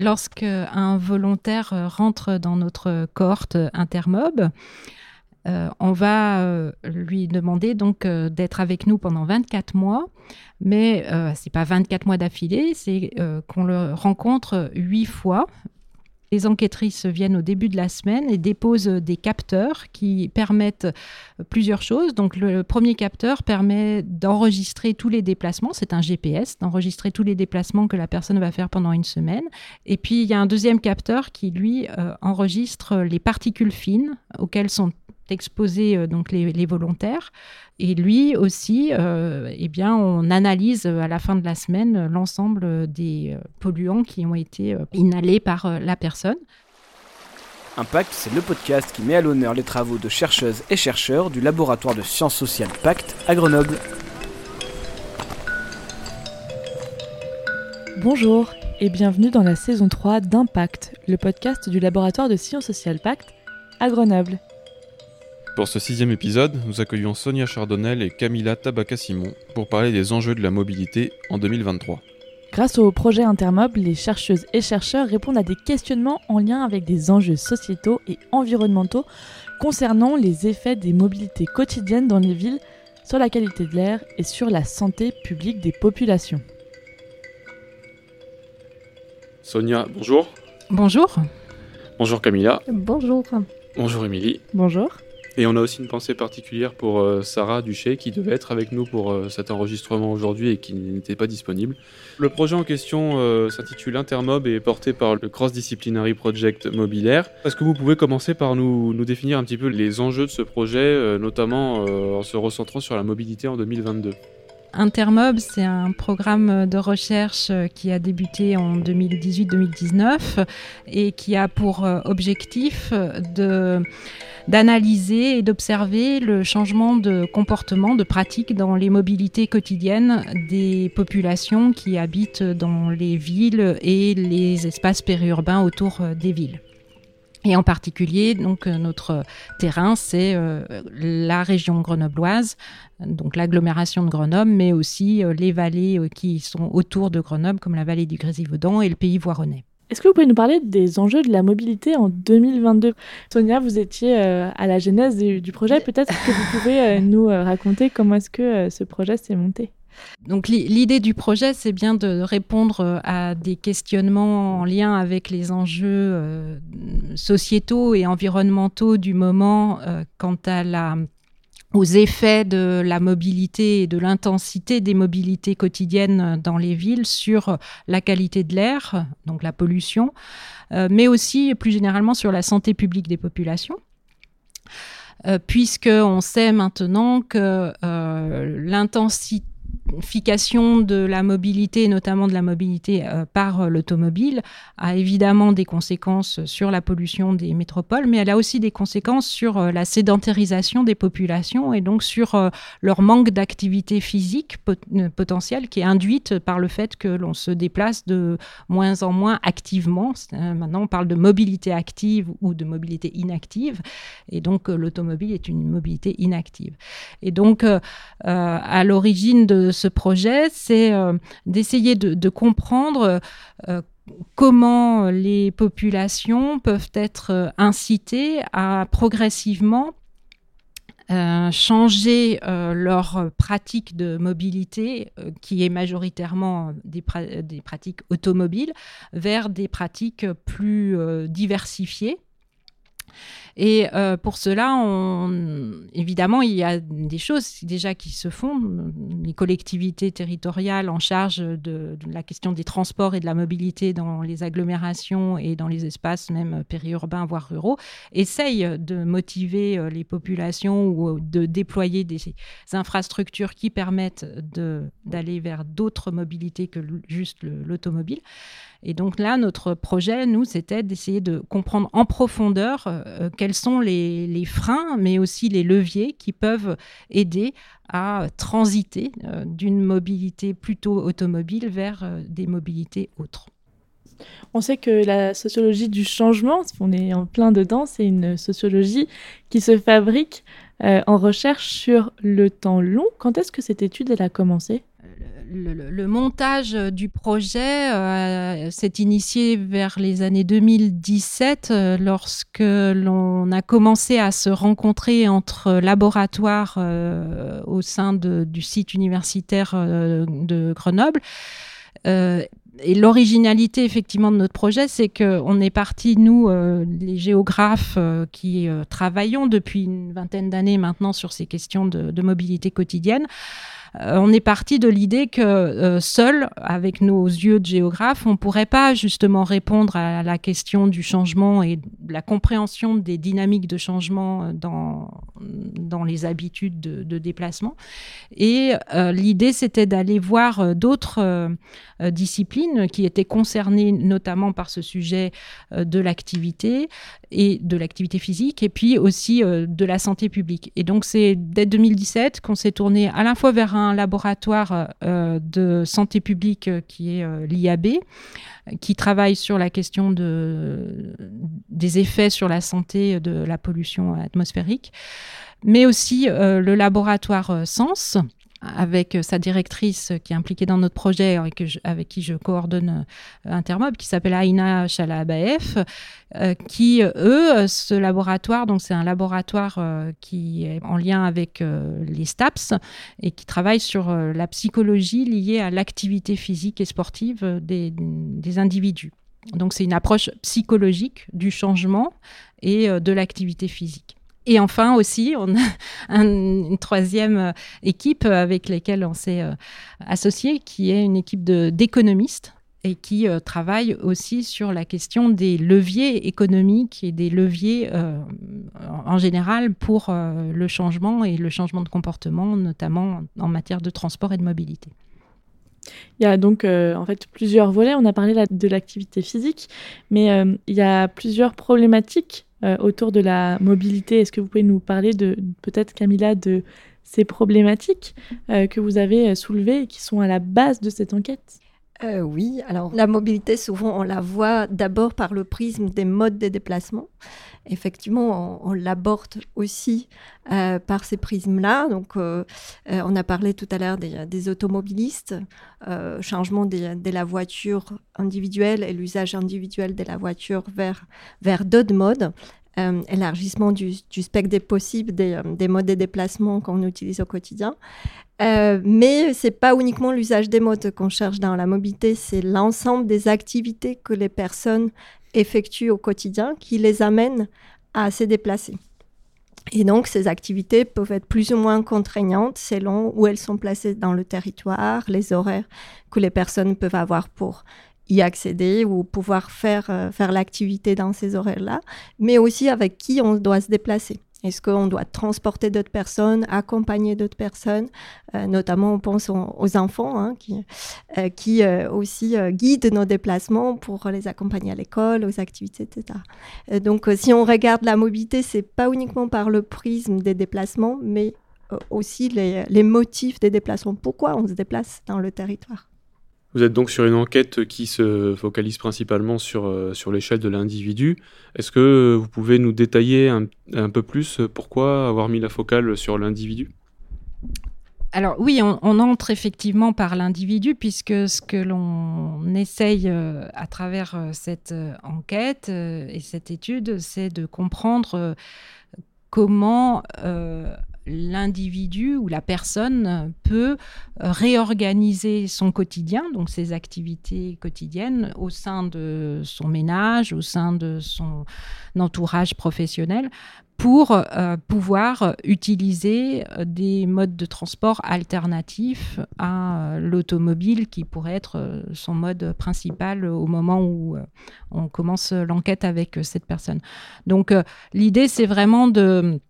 lorsqu'un volontaire rentre dans notre cohorte intermob, euh, on va euh, lui demander donc euh, d'être avec nous pendant 24 mois, mais ce n'est pas 24 mois d'affilée, c'est qu'on le rencontre 8 fois. Les enquêtrices viennent au début de la semaine et déposent des capteurs qui permettent plusieurs choses. Donc le premier capteur permet d'enregistrer tous les déplacements, c'est un GPS, d'enregistrer tous les déplacements que la personne va faire pendant une semaine. Et puis il y a un deuxième capteur qui lui enregistre les particules fines auxquelles sont exposer euh, donc les, volontaires. Et lui aussi, euh, eh bien, on analyse à la fin de la semaine l'ensemble des euh, polluants qui ont été inhalés par la personne. Impact, c'est le podcast qui met à l'honneur les travaux de chercheuses et chercheurs du laboratoire de sciences sociales Pacte à Grenoble. Bonjour et bienvenue dans la saison 3 d'Impact, le podcast du laboratoire de sciences sociales Pacte à Grenoble. Pour ce sixième épisode, nous accueillons Sonia Chardonnel et Camilla Tabaka-Simon pour parler des enjeux de la mobilité en 2023. Grâce au projet Intermob, les chercheuses et chercheurs répondent à des questionnements en lien avec des enjeux sociétaux et environnementaux concernant les effets des mobilités quotidiennes dans les villes sur la qualité de l'air et sur la santé publique des populations. Sonia, bonjour. Bonjour. Bonjour Camilla. Bonjour. Bonjour Émilie. Bonjour. Et on a aussi une pensée particulière pour euh, Sarah Duché qui devait être avec nous pour euh, cet enregistrement aujourd'hui et qui n'était pas disponible. Le projet en question euh, s'intitule Intermob et est porté par le Cross Disciplinary Project Mobilaire. Est-ce que vous pouvez commencer par nous, nous, définir un petit peu les enjeux de ce projet, notamment en se recentrant sur la mobilité en 2022 Intermob, c'est un programme de recherche qui a débuté en 2018-2019 et qui a pour objectif de d'analyser et d'observer le changement de comportement, de pratique dans les mobilités quotidiennes des populations qui habitent dans les villes et les espaces périurbains autour euh, des villes. Et en particulier, donc euh, notre terrain, c'est euh, la région grenobloise, donc l'agglomération de Grenoble, mais aussi les vallées qui sont autour de Grenoble, comme la vallée du Grésivaudan et le pays voironnais. Est-ce que vous pouvez nous parler des enjeux de la mobilité en 2022 Sonia, vous étiez euh, à la genèse du, projet. Peut-être que vous pouvez euh, nous euh, raconter comment est-ce que ce projet s'est monté? Donc l'idée du projet, c'est bien de répondre à des questionnements en lien avec les enjeux sociétaux et environnementaux du moment quant à la aux effets de la mobilité et de l'intensité des mobilités quotidiennes dans les villes sur la qualité de l'air, donc la pollution, euh, mais aussi plus généralement sur la santé publique des populations. Euh, puisqu'on sait maintenant que euh, l'intensité de la mobilité, notamment de la mobilité euh, par euh, l'automobile, a évidemment des conséquences sur la pollution des métropoles, mais elle a aussi des conséquences sur euh, la sédentarisation des populations et donc sur leur manque d'activité physique potentielle qui est induite par le fait que l'on se déplace de moins en moins activement. maintenant, on parle de mobilité active ou de mobilité inactive, et donc l'automobile est une mobilité inactive. Et donc, à l'origine de ce projet, c'est euh, d'essayer de, comprendre euh, comment les populations peuvent être euh, incitées à progressivement changer leur pratique de mobilité, qui est majoritairement des, des, pratiques automobiles, vers des pratiques plus diversifiées et euh, pour cela, évidemment, il y a des choses déjà qui se font. Les collectivités territoriales en charge de, la question des transports et de la mobilité dans les agglomérations et dans les espaces même périurbains, voire ruraux, essayent de motiver euh, les populations ou de déployer des infrastructures qui permettent d'aller vers d'autres mobilités que juste l'automobile. Et donc là, notre projet, nous, c'était d'essayer de comprendre en profondeur euh, quels sont les, freins, mais aussi les leviers qui peuvent aider à transiter euh, d'une mobilité plutôt automobile vers euh, des mobilités autres. On sait que la sociologie du changement, on est en plein dedans, c'est une sociologie qui se fabrique en recherche sur le temps long. Quand est-ce que cette étude elle a commencé? Le, montage du projet euh, s'est initié vers les années 2017 euh, lorsque l'on a commencé à se rencontrer entre laboratoires euh, au sein du site universitaire de Grenoble. et l'originalité effectivement de notre projet, c'est qu'on est parti, nous, les géographes qui travaillons depuis une vingtaine d'années maintenant sur ces questions de mobilité quotidienne, on est parti de l'idée que euh, seul, avec nos yeux de géographe, on ne pourrait pas justement répondre à la question du changement et de la compréhension des dynamiques de changement euh, dans, dans les habitudes de, déplacement. Et l'idée, c'était d'aller voir d'autres disciplines qui étaient concernées notamment par ce sujet de l'activité et de l'activité physique et puis aussi de la santé publique. Et donc, c'est dès 2017 qu'on s'est tourné à la fois vers un un laboratoire euh, de santé publique euh, qui est euh, l'IAB, qui travaille sur la question de, des effets sur la santé de la pollution atmosphérique, mais aussi le laboratoire Sens avec sa directrice qui est impliquée dans notre projet, avec, avec qui je coordonne Intermob, qui s'appelle Aina Chalabaef, euh, qui, eux, ce laboratoire, donc c'est un laboratoire euh, qui est en lien avec euh, les STAPS et qui travaille sur la psychologie liée à l'activité physique et sportive des individus. Donc c'est une approche psychologique du changement et de l'activité physique. Et enfin aussi, on a une troisième euh, équipe avec laquelle on s'est euh, associé, qui est une équipe d'économistes et qui euh, travaille aussi sur la question des leviers économiques et des leviers en général pour le changement et le changement de comportement, notamment en matière de transport et de mobilité. Il y a donc en fait plusieurs volets. On a parlé de l'activité physique, mais il y a plusieurs problématiques euh, autour de la mobilité. Est-ce que vous pouvez nous parler de peut-être Camilla de ces problématiques euh, que vous avez soulevées et qui sont à la base de cette enquête? Euh, oui, alors la mobilité, souvent, on la voit d'abord par le prisme des modes de déplacement. Effectivement, on, l'aborde aussi euh, par ces prismes-là. Donc, euh, on a parlé tout à l'heure des, automobilistes, changement de, la voiture individuelle et l'usage individuel de la voiture vers, vers d'autres modes. Élargissement du, spectre des possibles des, des modes de déplacement qu'on utilise au quotidien. Euh, mais c'est pas uniquement l'usage des modes qu'on cherche dans la mobilité, c'est l'ensemble des activités que les personnes effectuent au quotidien qui les amènent à se déplacer. Et donc, ces activités peuvent être plus ou moins contraignantes selon où elles sont placées dans le territoire, les horaires que les personnes peuvent avoir pour y accéder ou pouvoir faire, euh, faire l'activité dans ces horaires-là, mais aussi avec qui on doit se déplacer. Est-ce qu'on doit transporter d'autres personnes, accompagner d'autres personnes euh, Notamment, on pense aux, enfants hein, qui, euh, qui aussi guident nos déplacements pour les accompagner à l'école, aux activités, etc. donc, si on regarde la mobilité, c'est pas uniquement par le prisme des déplacements, mais aussi les motifs des déplacements. Pourquoi on se déplace dans le territoire? Vous êtes donc sur une enquête qui se focalise principalement sur, euh, sur l'échelle de l'individu. Est-ce que vous pouvez nous détailler un, peu plus pourquoi avoir mis la focale sur l'individu? Alors oui, on, entre effectivement par l'individu puisque ce que l'on essaye euh, à travers euh, cette enquête et cette étude, c'est de comprendre comment l'individu ou la personne peut euh, réorganiser son quotidien, donc ses activités quotidiennes au sein de son ménage, au sein de son entourage professionnel pour euh, pouvoir utiliser euh, des modes de transport alternatifs à l'automobile qui pourrait être son mode principal au moment où on commence l'enquête avec cette personne. Donc l'idée c'est vraiment de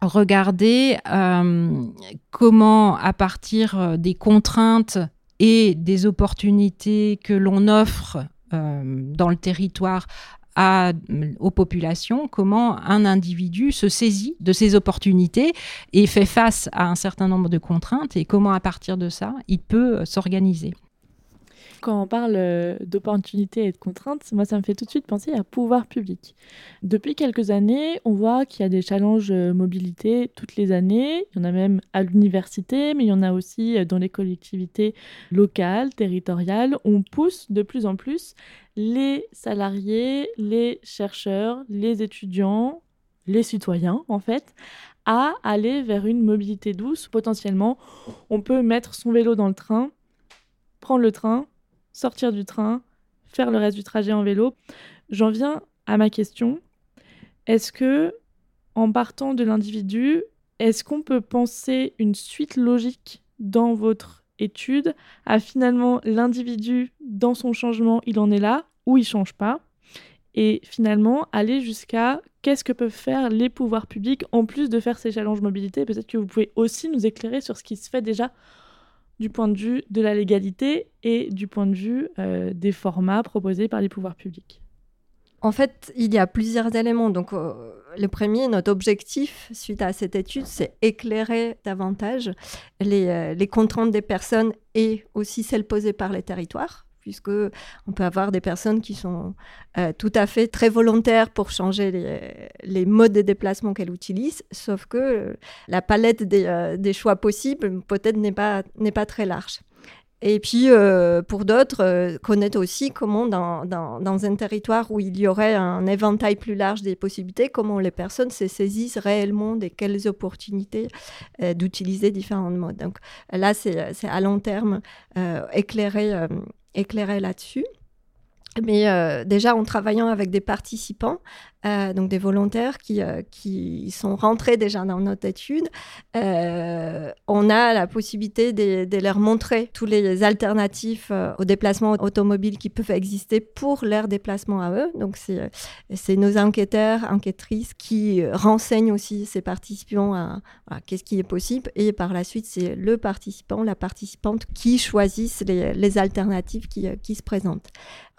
regarder euh, comment, à partir euh, des contraintes et des opportunités que l'on offre euh, dans le territoire aux populations, comment un individu se saisit de ces opportunités et fait face à un certain nombre de contraintes et comment, à partir de ça, il peut s'organiser. Quand on parle euh, d'opportunités et de contraintes, moi, ça me fait tout de suite penser à pouvoir public. Depuis quelques années, on voit qu'il y a des challenges euh, mobilité toutes les années. Il y en a même à l'université, mais il y en a aussi euh, dans les collectivités locales, territoriales. On pousse de plus en plus les salariés, les chercheurs, les étudiants, les citoyens, en fait, à aller vers une mobilité douce. Potentiellement, on peut mettre son vélo dans le train, prendre le train, sortir du train, faire le reste du trajet en vélo. J'en viens à ma question. Est-ce que, en partant de l'individu, est-ce qu'on peut penser une suite logique dans votre étude à finalement l'individu dans son changement, il en est là ou il change pas? Et finalement aller jusqu'à qu'est-ce que peuvent faire les pouvoirs publics en plus de faire ces challenges mobilité? Peut-être que vous pouvez aussi nous éclairer sur ce qui se fait déjà du point de vue de la légalité et du point de vue euh, des formats proposés par les pouvoirs publics. En fait, il y a plusieurs éléments. Euh, le premier, notre objectif suite à cette étude, c'est éclairer davantage les, euh, les contraintes des personnes et aussi celles posées par les territoires puisque on peut avoir des personnes qui sont euh, tout à fait très volontaires pour changer les, modes de déplacement qu'elles utilisent, sauf que euh, la palette euh, des, choix possibles peut-être n'est pas, n'est pas très large. Et puis, pour d'autres, connaître aussi comment, dans, dans, un territoire où il y aurait un éventail plus large des possibilités, comment les personnes se saisissent réellement de quelles opportunités d'utiliser différents modes. Donc là, c'est à long terme éclairer éclairer là-dessus. Mais euh, déjà en travaillant avec des participants, euh, donc des volontaires qui, euh, qui sont rentrés déjà dans notre étude, on a la possibilité de, leur montrer tous les alternatifs aux déplacements automobiles qui peuvent exister pour leur déplacement à eux. Donc c'est nos enquêteurs, enquêtrices qui renseignent aussi ces participants à, qu'est-ce qui est possible et par la suite c'est le participant, la participante qui choisissent les, les alternatives qui, qui, se présentent.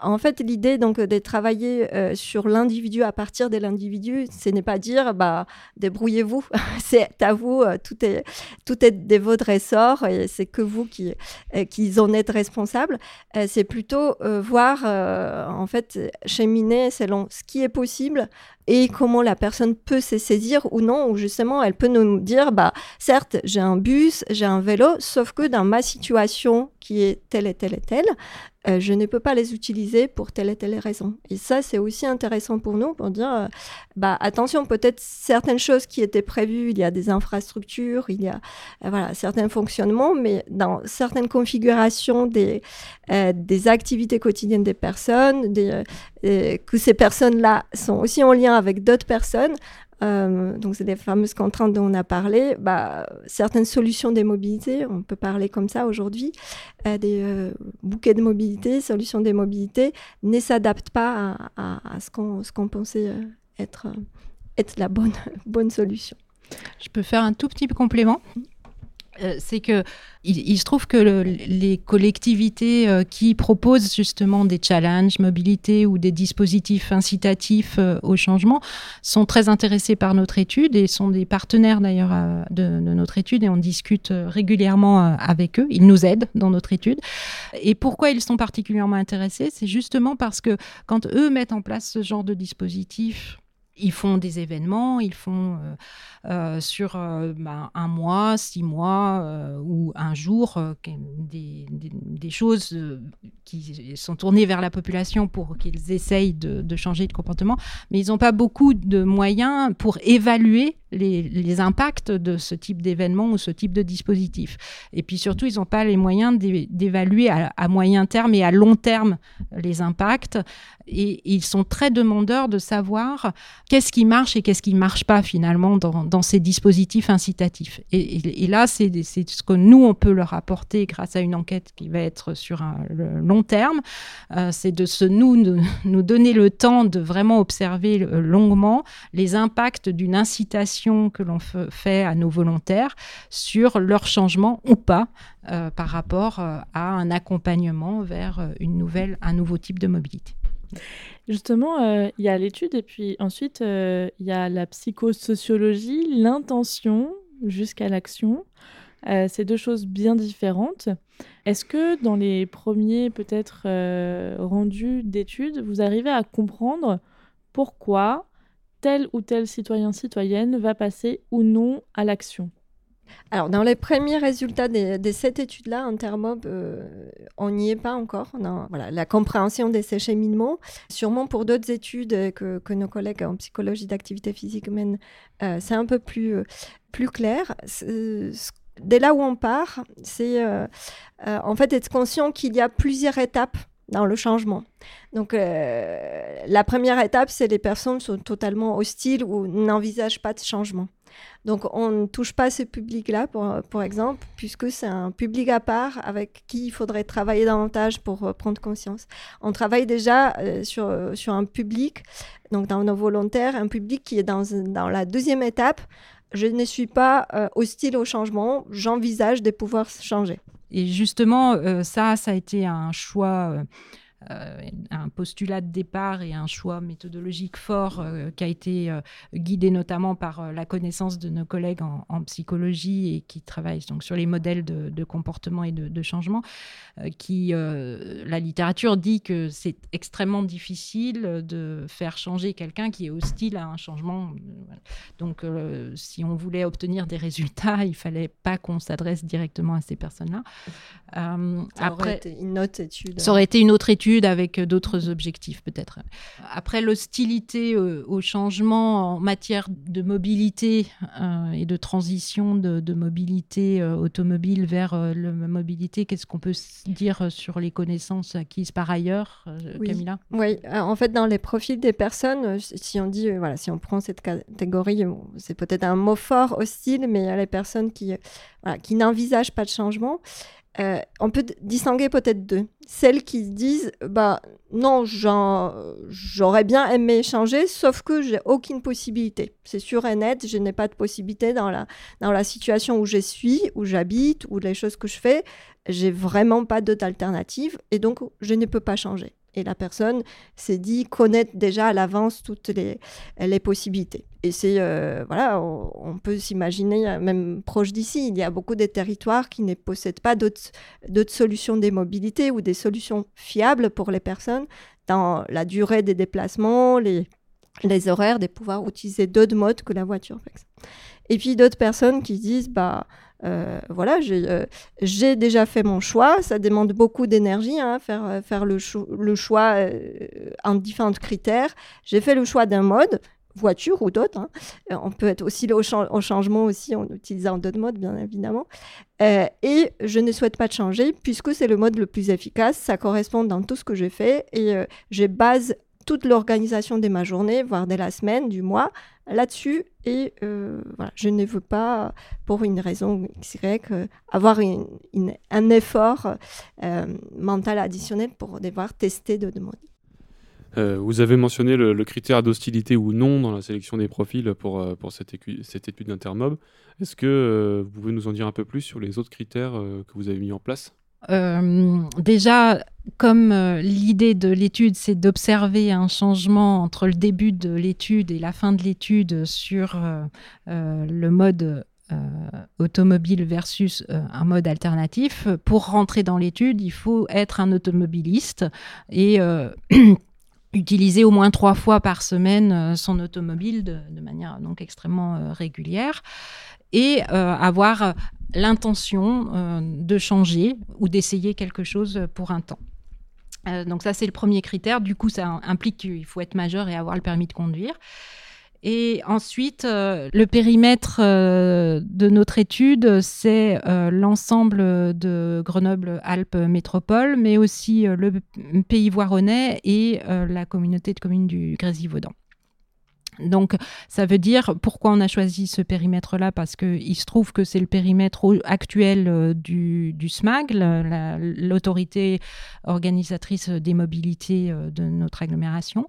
En fait, l'idée donc de travailler sur l'individu à partir de l'individu. Ce n'est pas dire, bah, débrouillez-vous, c'est à vous, euh, tout est, tout est de votre ressort et c'est que vous qui, euh, qui en êtes responsable. Euh, c'est plutôt voir, en fait, cheminer selon ce qui est possible et comment la personne peut se saisir ou non, ou justement elle peut nous dire, bah certes j'ai un bus, j'ai un vélo, sauf que dans ma situation qui est telle et telle et telle, euh, je ne peux pas les utiliser pour telle et telle raison. Et ça c'est aussi intéressant pour nous pour dire, euh, bah attention peut-être certaines choses qui étaient prévues, il y a des infrastructures, il y a euh, voilà certains fonctionnements, mais dans certaines configurations des des activités quotidiennes des personnes, des, que ces personnes-là sont aussi en lien avec d'autres personnes. Euh, donc, c'est des fameuses contraintes dont on a parlé. Bah, certaines solutions des mobilités, on peut parler comme ça aujourd'hui, euh, des euh, bouquets de mobilité, solutions des mobilités, ne s'adaptent pas à, ce qu'on pensait être, être la bonne, bonne solution. Je peux faire un tout petit complément euh, c'est que il, se trouve que les collectivités euh, qui proposent justement des challenges mobilité ou des dispositifs incitatifs euh, au changement sont très intéressés par notre étude et sont des partenaires d'ailleurs de, notre étude et on discute régulièrement avec eux. Ils nous aident dans notre étude. Et pourquoi ils sont particulièrement intéressés? C'est justement parce que quand eux mettent en place ce genre de dispositif ils font des événements, ils font euh, euh, sur euh, ben, un mois, six mois ou un jour des, choses qui sont tournées vers la population pour qu'ils essayent de, changer de comportement, mais ils n'ont pas beaucoup de moyens pour évaluer les, impacts de ce type d'événement ou ce type de dispositif. Et puis surtout, ils n'ont pas les moyens d'évaluer à, moyen terme et à long terme les impacts. Et ils sont très demandeurs de savoir qu'est-ce qui marche et qu'est-ce qui ne marche pas finalement dans, ces dispositifs incitatifs. Et, là, c'est ce que nous, on peut leur apporter grâce à une enquête qui va être sur un long terme. Euh, c'est de se, nous, nous donner le temps de vraiment observer euh, longuement les impacts d'une incitation que l'on fait à nos volontaires sur leur changement ou pas euh, par rapport à un accompagnement vers un nouveau type de mobilité. Justement, il y a l'étude et puis ensuite il y a la psychosociologie, l'intention jusqu'à l'action. c'est deux choses bien différentes. Est-ce que dans les premiers peut-être rendus d'études, vous arrivez à comprendre pourquoi tel ou tel citoyen citoyenne va passer ou non à l'action? Alors, dans les premiers résultats des, de cette étude-là, Intermob, euh, on n'y est pas encore. On voilà, la compréhension de ces cheminements. Sûrement pour d'autres études que, nos collègues en psychologie d'activité physique mènent, euh, c'est un peu plus, euh, plus clair. Dès là où on part, c'est en fait être conscient qu'il y a plusieurs étapes dans le changement. Donc, la première étape, c'est les personnes sont totalement hostiles ou n'envisagent pas de changement. Donc, on ne touche pas ce public-là, pour, exemple, puisque c'est un public à part avec qui il faudrait travailler davantage pour euh, prendre conscience. On travaille déjà euh, sur, euh, sur un public, donc dans nos volontaires, un public qui est dans, dans la deuxième étape. Je ne suis pas hostile au changement, j'envisage de pouvoir changer. Et justement, ça, ça a été un choix un postulat de départ et un choix méthodologique fort euh, qui a été euh, guidé notamment par la connaissance de nos collègues en, psychologie et qui travaillent donc sur les modèles de, comportement et de, changement, qui la littérature dit que c'est extrêmement difficile de faire changer quelqu'un qui est hostile à un changement. Donc si on voulait obtenir des résultats, il fallait pas qu'on s'adresse directement à ces personnes-là. après, une autre étude. Ça aurait été une autre étude avec euh, d'autres objectifs peut-être. Après, l'hostilité euh, au changement en matière de mobilité euh, et de transition de, mobilité automobile vers la mobilité, qu'est-ce qu'on peut dire sur les connaissances acquises par ailleurs, Camilla? Oui, en fait, dans les profils des personnes, si on dit, voilà, si on prend cette catégorie, c'est peut-être un mot fort, hostile, mais il y a les personnes qui, qui n'envisagent pas de changement. Euh, on peut distinguer peut-être deux. Celles qui disent bah non, j'aurais bien aimé changer, sauf que j'ai aucune possibilité. C'est sûr et net, je n'ai pas de possibilité dans la, dans la situation où je suis, où j'habite, ou les choses que je fais. J'ai vraiment pas d'autre alternative et donc je ne peux pas changer et la personne s'est dit connaître déjà à l'avance toutes les, les possibilités. Et c'est, euh, voilà, on, peut s'imaginer, euh, même proche d'ici, il y a beaucoup de territoires qui ne possèdent pas d'autres solutions de mobilité ou des solutions fiables pour les personnes dans la durée des déplacements, les, les horaires, de pouvoir utiliser d'autres modes que la voiture. Et puis d'autres personnes qui disent, bah, euh, voilà, euh, j'ai déjà fait mon choix. Ça demande beaucoup d'énergie, hein, faire, euh, faire le, choix en différents critères. J'ai fait le choix d'un mode, voiture ou d'autres. Hein. On peut être aussi au, au, changement aussi en utilisant d'autres modes, bien évidemment. et je ne souhaite pas de changer puisque c'est le mode le plus efficace. Ça correspond dans tout ce que j'ai fait et je base toute l'organisation de ma journée, voire de la semaine, du mois, là-dessus. Et euh, voilà, je ne veux pas, pour une raison Y, euh, avoir un effort euh, mental additionnel pour devoir tester de demandes. vous avez mentionné le, critère d'hostilité ou non dans la sélection des profils pour, pour cette, cette étude d'Intermob. Est-ce que vous pouvez nous en dire un peu plus sur les autres critères que vous avez mis en place? Déjà, comme euh, l'idée de l'étude, c'est d'observer un changement entre le début de l'étude et la fin de l'étude sur euh, le mode automobile versus un mode alternatif, pour rentrer dans l'étude, il faut être un automobiliste et utiliser au moins trois fois par semaine son automobile de, de manière donc extrêmement régulière et avoir l'intention euh, de changer ou d'essayer quelque chose pour un temps. Euh, donc ça, c'est le premier critère. Du coup, ça implique qu'il faut être majeur et avoir le permis de conduire. Et ensuite, euh, le périmètre de notre étude, c'est l'ensemble de Grenoble-Alpes Métropole, mais aussi le pays voironnais et la communauté de communes du Grésivaudan. Donc, ça veut dire pourquoi on a choisi ce périmètre-là, parce qu'il se trouve que c'est le périmètre actuel euh, du, SMAG, l'autorité organisatrice des mobilités euh, de notre agglomération.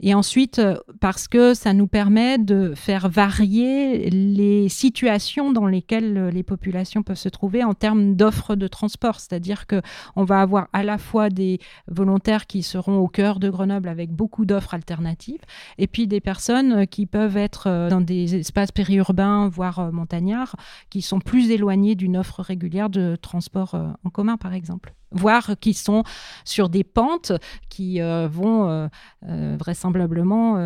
Et ensuite, euh, parce que ça nous permet de faire varier les situations dans lesquelles les populations peuvent se trouver en termes d'offres de transport. C'est-à-dire qu'on va avoir à la fois des volontaires qui seront au cœur de Grenoble avec beaucoup d'offres alternatives, et puis des personnes personnes qui peuvent être dans des espaces périurbains, voire montagnards, qui sont plus éloignés d'une offre régulière de transport en commun, par exemple voire qui sont sur des pentes qui vont vraisemblablement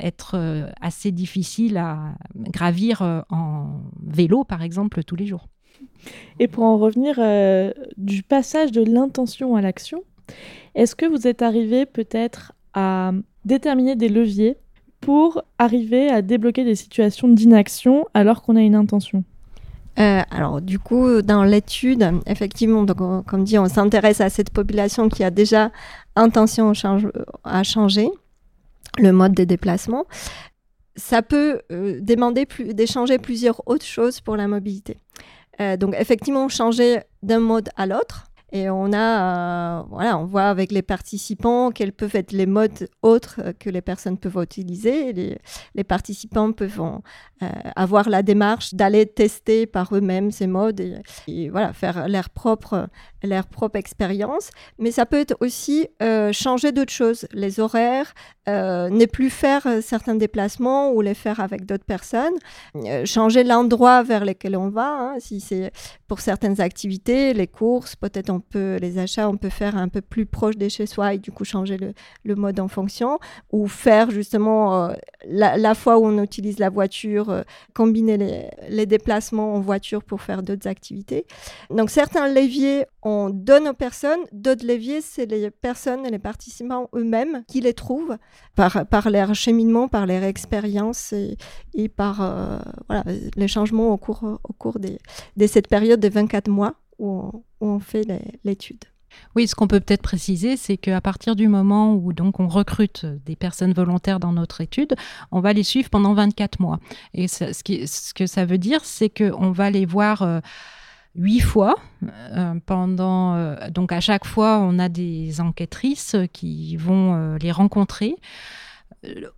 être assez difficiles à gravir en vélo, par exemple, tous les jours. Et pour en revenir du passage de l'intention à l'action, est-ce que vous êtes arrivé peut-être à déterminer des leviers pour arriver à débloquer des situations d'inaction alors qu'on a une intention euh, alors du coup, dans l'étude, effectivement, comme dit, on s'intéresse à cette population qui a déjà intention à changer le mode des déplacements. Ça peut euh, demander d'échanger plusieurs autres choses pour la mobilité. Euh, donc effectivement, changer d'un mode à l'autre, et on a, euh, voilà, on voit avec les participants quels peuvent être les modes autres que les personnes peuvent utiliser. Les, les participants peuvent euh, avoir la démarche d'aller tester par eux-mêmes ces modes et, voilà, faire leur propre, leur propre expérience. Mais ça peut être aussi euh, changer d'autres choses. Les horaires, ne plus faire certains déplacements ou les faire avec d'autres personnes. changer l'endroit vers lequel on va. Hein, si c'est pour certaines activités, les courses, peut-être on peut, les achats, on peut faire un peu plus proche de chez soi et du coup changer le, mode en fonction, ou faire justement euh, la, fois où on utilise la voiture, euh, combiner les, déplacements en voiture pour faire d'autres activités. Donc certains leviers, on donne aux personnes, d'autres leviers, c'est les personnes et les participants eux-mêmes qui les trouvent par, par leur cheminement, par leur expérience et, par euh, les changements au cours, au cours des, de cette période de 24 mois où on, fait l'étude. Oui, ce qu'on peut peut-être préciser, c'est qu'à partir du moment où donc on recrute des personnes volontaires dans notre étude, on va les suivre pendant 24 mois. Et ce, que ça veut dire, c'est qu'on va les voir euh, huit fois. Euh, pendant, euh, donc à chaque fois, on a des enquêtrices qui vont les rencontrer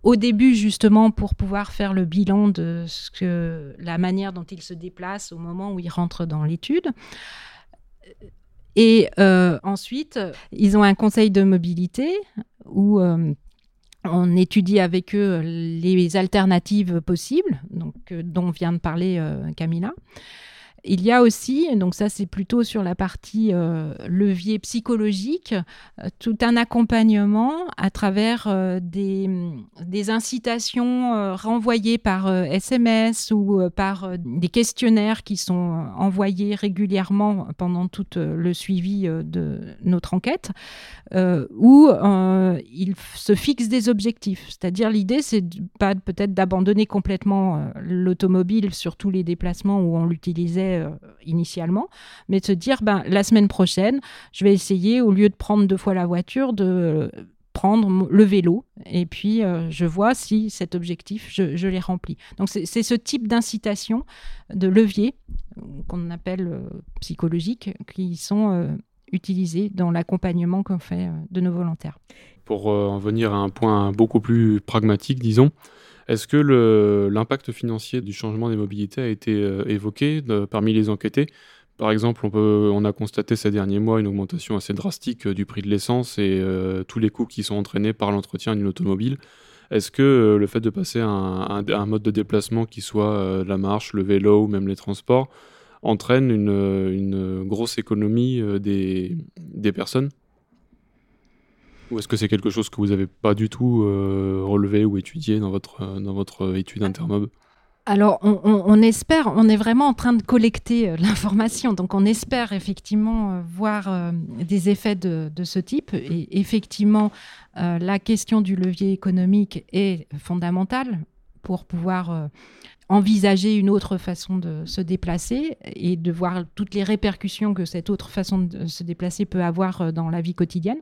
au début justement pour pouvoir faire le bilan de ce que la manière dont ils se déplacent au moment où ils rentrent dans l'étude. Et euh, ensuite, ils ont un conseil de mobilité où euh, on étudie avec eux les alternatives possibles, euh, dont vient de parler Camilla. Il y a aussi, donc ça c'est plutôt sur la partie euh, levier psychologique, euh, tout un accompagnement à travers euh, des, des, incitations renvoyées par SMS ou par des questionnaires qui sont envoyés régulièrement pendant tout le suivi de notre enquête, où il se fixe des objectifs. C'est-à-dire l'idée c'est pas peut-être d'abandonner complètement l'automobile sur tous les déplacements où on l'utilisait euh, initialement, mais de se dire, ben, la semaine prochaine, je vais essayer, au lieu de prendre deux fois la voiture, de prendre le vélo et puis euh, je vois si cet objectif, je, l'ai rempli. Donc c'est ce type d'incitation, de levier qu'on appelle euh, psychologique, qui sont utilisés dans l'accompagnement qu'on fait de nos volontaires. Pour en venir à un point beaucoup plus pragmatique, disons, est-ce que l'impact financier du changement des mobilités a été euh, évoqué parmi les enquêtés? Par exemple, on, a constaté ces derniers mois une augmentation assez drastique euh, du prix de l'essence et euh, tous les coûts qui sont entraînés par l'entretien d'une automobile. Est-ce que le fait de passer à un, mode de déplacement qui soit la marche, le vélo ou même les transports entraîne une, grosse économie des personnes? Ou est-ce que c'est quelque chose que vous n'avez pas du tout euh, relevé ou étudié dans votre, euh, dans votre étude Intermob? Alors, on, espère, on est vraiment en train de collecter euh, l'information, donc on espère effectivement voir des effets de, ce type. Et effectivement, la question du levier économique est fondamentale pour pouvoir envisager une autre façon de se déplacer et de voir toutes les répercussions que cette autre façon de se déplacer peut avoir dans la vie quotidienne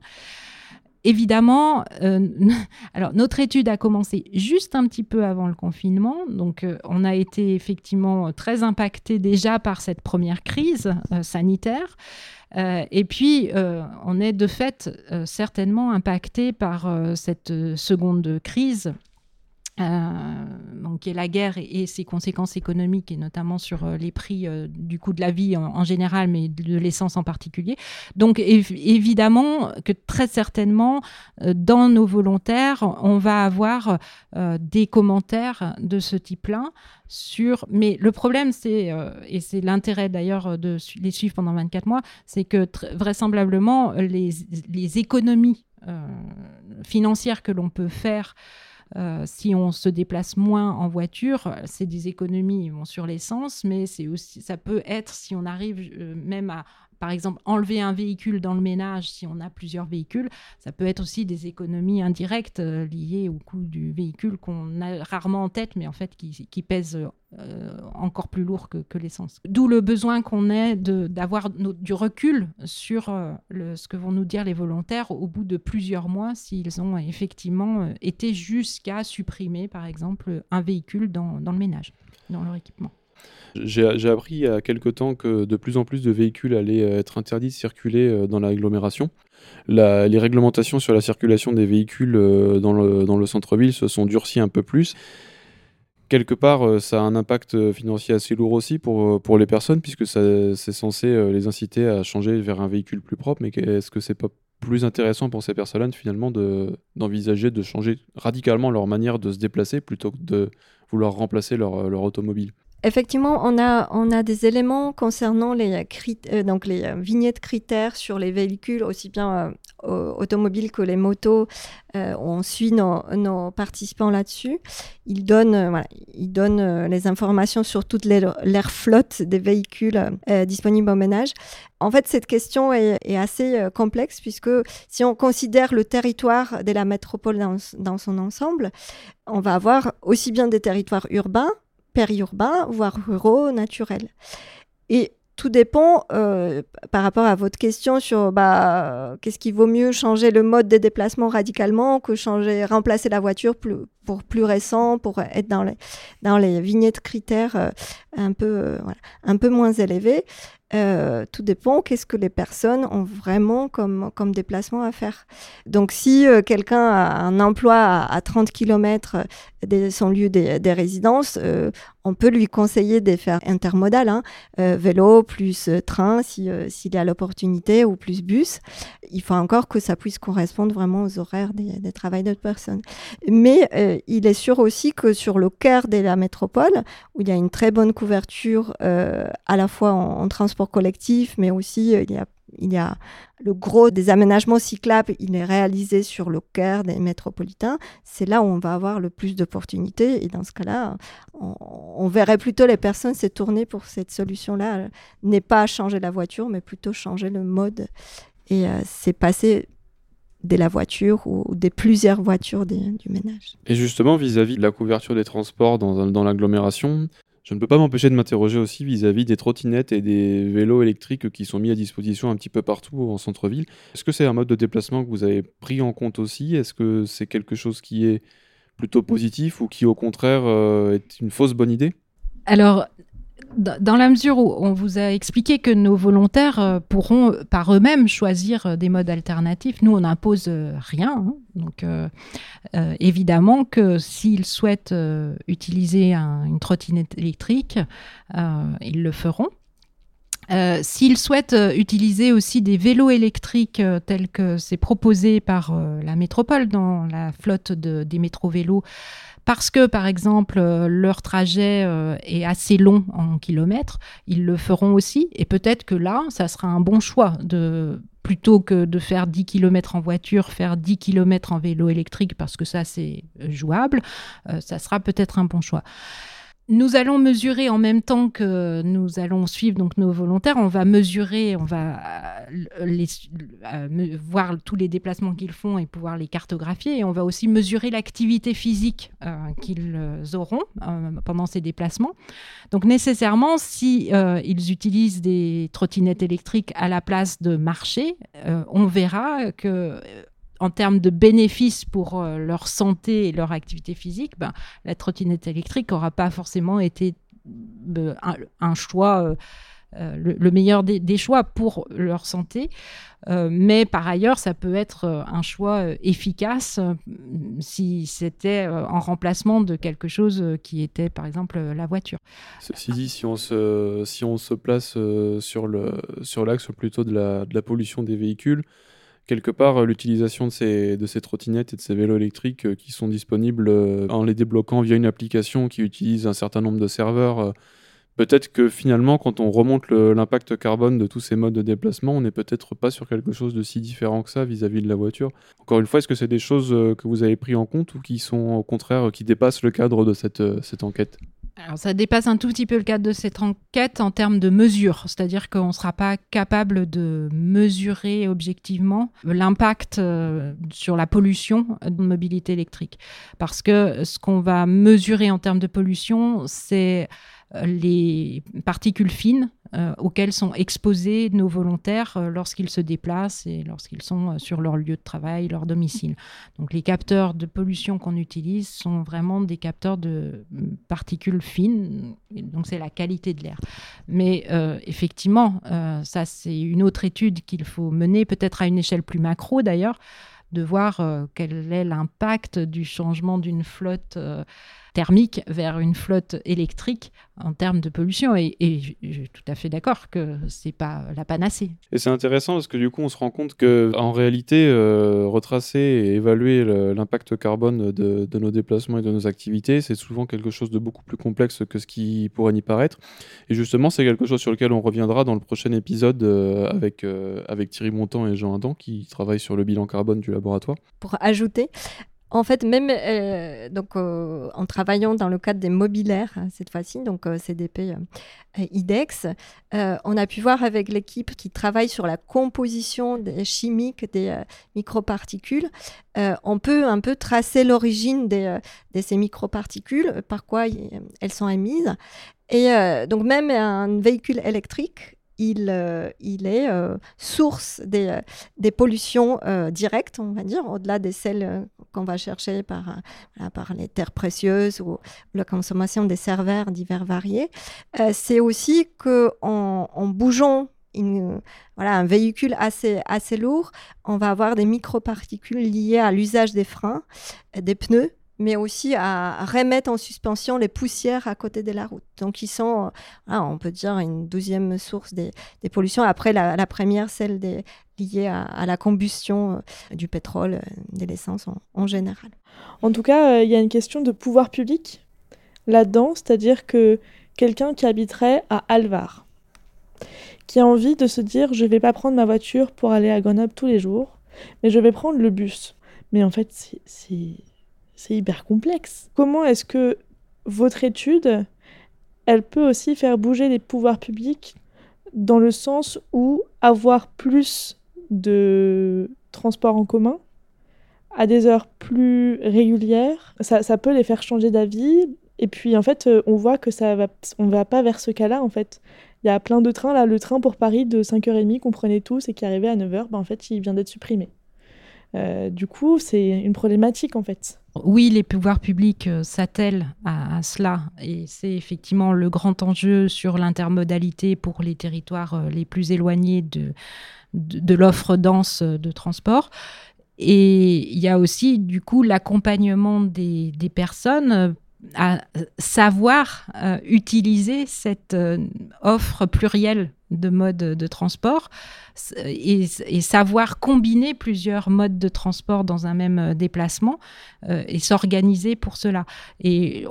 évidemment, euh, notre étude a commencé juste un petit peu avant le confinement, donc euh, on a été effectivement très impacté déjà par cette première crise euh, sanitaire. et puis, on est de fait certainement impacté par cette seconde crise donc, qui est la guerre et, ses conséquences économiques, et notamment sur les prix du coût de la vie en, général, mais de l'essence en particulier. Donc, évidemment que très certainement, dans nos volontaires, on va avoir des commentaires de ce type-là sur. Mais le problème, c'est, et c'est l'intérêt d'ailleurs de les suivre pendant 24 mois, c'est que vraisemblablement, les économies financières que l'on peut faire euh, si on se déplace moins en voiture, c'est des économies sur l'essence, mais c'est aussi, ça peut être si on arrive euh, même à, par exemple, enlever un véhicule dans le ménage si on a plusieurs véhicules, ça peut être aussi des économies indirectes euh, liées au coût du véhicule qu'on a rarement en tête, mais en fait qui, pèsent euh, encore plus lourd que, l'essence. D'où le besoin qu'on ait d'avoir du recul sur euh, ce que vont nous dire les volontaires au bout de plusieurs mois s'ils ont effectivement été jusqu'à supprimer, par exemple, un véhicule dans le ménage, dans leur équipement. J'ai appris il y a quelque temps que de plus en plus de véhicules allaient euh, être interdits de circuler euh, dans l'agglomération. les réglementations sur la circulation des véhicules euh, dans le, centre-ville se sont durcies un peu plus. Quelque part, ça a un impact financier assez lourd aussi pour, pour les personnes, puisque c'est censé les inciter à changer vers un véhicule plus propre. Mais est-ce que c'est pas plus intéressant pour ces personnes finalement d'envisager de, changer radicalement leur manière de se déplacer plutôt que de vouloir remplacer leur, leur automobile? Effectivement, on a, on a des éléments concernant les, euh, donc les euh, vignettes critères sur les véhicules, aussi bien euh, automobiles que les motos. on suit nos, participants là-dessus. Ils donnent, les informations sur toute l'air flotte des véhicules disponibles au ménage. En fait, cette question est, assez complexe puisque si on considère le territoire de la métropole dans, dans son ensemble, on va avoir aussi bien des territoires urbains périurbains, voire ruraux, naturels. Et tout dépend euh, par rapport à votre question sur bah, qu'est-ce qui vaut mieux changer le mode de déplacement radicalement que changer, remplacer la voiture pour plus récent, pour être dans les, dans les vignettes critères euh, un, peu, euh, un peu moins élevés. Euh, tout dépend qu'est-ce que les personnes ont vraiment comme, comme déplacement à faire. Donc si euh, quelqu'un a un emploi à, 30 km de son lieu des de résidences, euh, on peut lui conseiller de faire intermodal, hein, vélo plus train s'il y a l'opportunité ou plus bus. Il faut encore que ça puisse correspondre vraiment aux horaires des, des d'autres personnes. Mais il est sûr aussi que sur le cœur de la métropole, où il y a une très bonne couverture à la fois en transport collectif, mais aussi euh, il y a le gros des aménagements cyclables, il est réalisé sur le cœur des métropolitains. C'est là où on va avoir le plus d'opportunités. Et dans ce cas-là, on, verrait plutôt les personnes se tourner pour cette solution-là. N'est pas changer la voiture, mais plutôt changer le mode. Et euh, c'est passer de la voiture ou des plusieurs voitures du ménage. Et justement, vis-à-vis de la couverture des transports dans l'agglomération, je ne peux pas m'empêcher de m'interroger aussi vis-à-vis des trottinettes et des vélos électriques qui sont mis à disposition un petit peu partout en centre-ville. Est-ce que c'est un mode de déplacement que vous avez pris en compte aussi? Est-ce que c'est quelque chose qui est plutôt positif ou qui au contraire euh, est une fausse bonne idée? Dans la mesure où on vous a expliqué que nos volontaires euh, pourront par eux-mêmes choisir euh, des modes alternatifs, nous on n'impose euh, rien. Hein. Donc évidemment que s'ils souhaitent utiliser une trottinette électrique, ils le feront. S'ils souhaitent utiliser aussi des vélos électriques tels que c'est proposé par la métropole dans la flotte des métro-vélos, parce que, par exemple, euh, leur trajet euh, est assez long en kilomètres, ils le feront aussi. Et peut-être que là, ça sera un bon choix de plutôt que de faire 10 km en voiture, faire 10 km en vélo électrique parce que ça c'est jouable, euh, ça sera peut-être un bon choix. Nous allons mesurer en même temps que nous allons suivre donc nos volontaires. On va mesurer, on va euh, euh, voir tous les déplacements qu'ils font et pouvoir les cartographier. Et on va aussi mesurer l'activité physique euh, qu'ils auront pendant ces déplacements. Donc nécessairement, si ils utilisent des trottinettes électriques à la place de marcher, on verra que en termes de bénéfices pour euh, leur santé et leur activité physique, ben, la trottinette électrique n'aura pas forcément été euh, un, choix le, meilleur des, choix pour leur santé. mais par ailleurs, ça peut être un choix efficace si c'était en remplacement de quelque chose qui était, par exemple, la voiture. Ceci dit, si on se, si on se place sur l'axe sur plutôt de la pollution des véhicules, quelque part, euh, l'utilisation de ces, de ces trottinettes et de ces vélos électriques euh, qui sont disponibles euh, en les débloquant via une application qui utilise un certain nombre de serveurs, peut-être que finalement, quand on remonte l'impact carbone de tous ces modes de déplacement, on n'est peut-être pas sur quelque chose de si différent que ça vis-à-vis de la voiture. Encore une fois, est-ce que c'est des choses que vous avez pris en compte ou qui sont au contraire, qui dépassent le cadre de cette, cette enquête? Alors ça dépasse un tout petit peu le cadre de cette enquête en termes de mesure, c'est-à-dire qu'on ne sera pas capable de mesurer objectivement l'impact euh, sur la pollution de mobilité électrique. Parce que ce qu'on va mesurer en termes de pollution, c'est les particules fines euh, auxquelles sont exposés nos volontaires euh, lorsqu'ils se déplacent et lorsqu'ils sont sur leur lieu de travail, leur domicile. Donc les capteurs de pollution qu'on utilise sont vraiment des capteurs de particules fines, donc c'est la qualité de l'air. Mais effectivement, ça c'est une autre étude qu'il faut mener, peut-être à une échelle plus macro d'ailleurs, de voir quel est l'impact du changement d'une flotte thermique vers une flotte électrique en termes de pollution. Et, je suis tout à fait d'accord que c'est pas la panacée. Et c'est intéressant parce que du coup, on se rend compte que en réalité, euh, retracer et évaluer l'impact carbone de, nos déplacements et de nos activités, c'est souvent quelque chose de beaucoup plus complexe que ce qui pourrait n'y paraître. Et justement, c'est quelque chose sur lequel on reviendra dans le prochain épisode euh, avec, euh, avec Thierry Montant et Jean Adam qui travaillent sur le bilan carbone du laboratoire. Pour ajouter, en fait, même euh, donc, euh, en travaillant dans le cadre des mobilaires, hein, cette fois-ci, donc euh, CDP IDEX, on a pu voir avec l'équipe qui travaille sur la composition chimique des microparticules, on peut un peu tracer l'origine de ces microparticules, par quoi elles sont émises. Et donc même un véhicule électrique il, euh, il est euh, source des, euh, pollutions directes, on va dire, au-delà des celles qu'on va chercher par, les terres précieuses ou la consommation des serveurs divers variés. c'est aussi qu'en en, bougeant voilà, un véhicule assez, assez lourd, on va avoir des microparticules liées à l'usage des freins, des pneus, mais aussi à remettre en suspension les poussières à côté de la route. Donc, ils sont, euh, on peut dire, une douzième source des, pollutions. Après, la, première, celle liée à, la combustion euh, du pétrole, euh, de l'essence en, général. En tout cas, il y a une question de pouvoir public là-dedans, c'est-à-dire que quelqu'un qui habiterait à Alvar, qui a envie de se dire, je ne vais pas prendre ma voiture pour aller à Grenoble tous les jours, mais je vais prendre le bus. Mais en fait, c'est c'est hyper complexe. Comment est-ce que votre étude, elle peut aussi faire bouger les pouvoirs publics dans le sens où avoir plus de transports en commun à des heures plus régulières, ça, peut les faire changer d'avis. Et puis en fait, on voit que ça va, on va pas vers ce cas-là en fait. Il y a plein de trains là, le train pour Paris de 5h30 qu'on prenait tous et qui arrivait à 9h, ben, en fait, il vient d'être supprimé. Euh, du coup, c'est une problématique en fait. Oui, les pouvoirs publics euh, s'attellent à, cela et c'est effectivement le grand enjeu sur l'intermodalité pour les territoires euh, les plus éloignés de, l'offre dense de transport. Et il y a aussi du coup l'accompagnement des personnes à savoir euh, utiliser cette euh, offre plurielle de modes de transport et, savoir combiner plusieurs modes de transport dans un même euh, déplacement et s'organiser pour cela. Et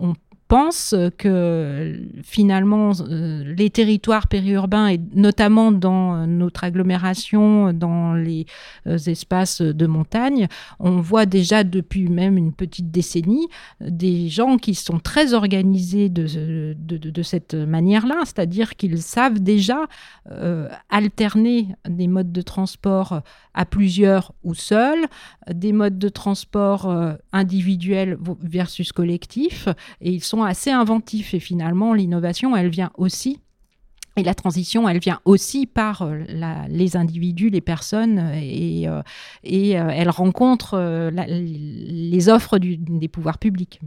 on, pense que finalement euh, les territoires périurbains et notamment dans notre agglomération, dans les euh, espaces de montagne, on voit déjà depuis même une petite décennie des gens qui sont très organisés de, cette manière-là, c'est-à-dire qu'ils savent déjà euh, alterner des modes de transport à plusieurs ou seuls, des modes de transport individuels versus collectifs, et ils sont assez inventifs. Et finalement, l'innovation, elle vient aussi et la transition, elle vient aussi par euh, les individus, les personnes, et, euh, euh, elle rencontre les offres des pouvoirs publics.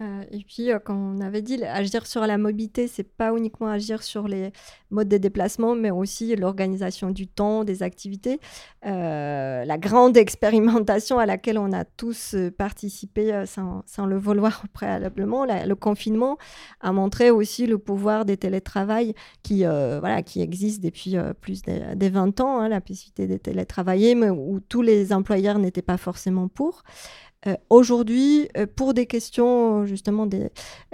Euh, et puis, euh, comme on avait dit, agir sur la mobilité, c'est pas uniquement agir sur les modes de déplacement, mais aussi l'organisation du temps, des activités. Euh, la grande expérimentation à laquelle on a tous participé sans, le vouloir préalablement, le confinement, a montré aussi le pouvoir des télétravail qui, voilà, qui existe depuis plus de, 20 ans, hein, la possibilité de télétravailler, mais où tous les employeurs n'étaient pas forcément pour. Euh, aujourd'hui, euh, pour des questions justement,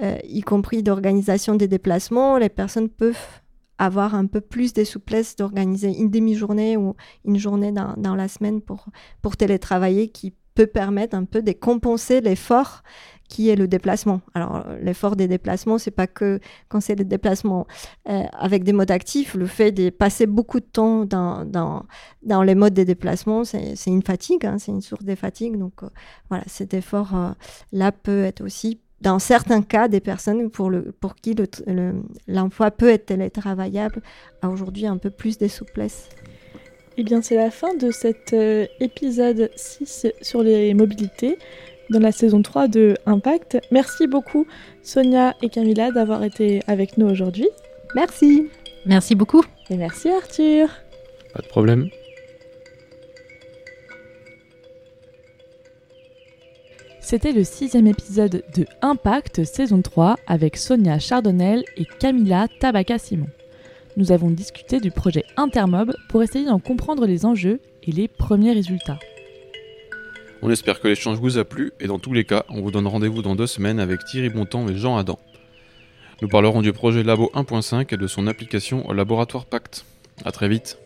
euh, y compris d'organisation des déplacements, les personnes peuvent avoir un peu plus de souplesse d'organiser une demi-journée ou une journée dans, dans, la semaine pour, pour télétravailler qui peut permettre un peu de compenser l'effort qui est le déplacement. Alors, l'effort des déplacements, c'est pas que quand c'est des déplacements euh, avec des modes actifs, le fait de passer beaucoup de temps dans, dans, les modes des déplacements, c'est une fatigue, hein, c'est une source de fatigue. Donc, euh, voilà, cet effort-là euh, peut être aussi, dans certains cas, des personnes pour, le, pour qui l'emploi peut être télétravaillable, a aujourd'hui un peu plus de souplesse. Eh bien, c'est la fin de cet épisode 6 sur les mobilités dans la saison 3 de Impact. Merci beaucoup Sonia et Camilla d'avoir été avec nous aujourd'hui. Merci. Merci beaucoup. Et merci Arthur. Pas de problème. C'était le sixième épisode de Impact saison 3 avec Sonia Chardonnel et Camilla Tabaka-Simon. Nous avons discuté du projet Intermob pour essayer d'en comprendre les enjeux et les premiers résultats. On espère que l'échange vous a plu et dans tous les cas, on vous donne rendez-vous dans deux semaines avec Thierry Bontemps et Jean Adam. Nous parlerons du projet Labo 1.5 et de son application au laboratoire Pacte. A très vite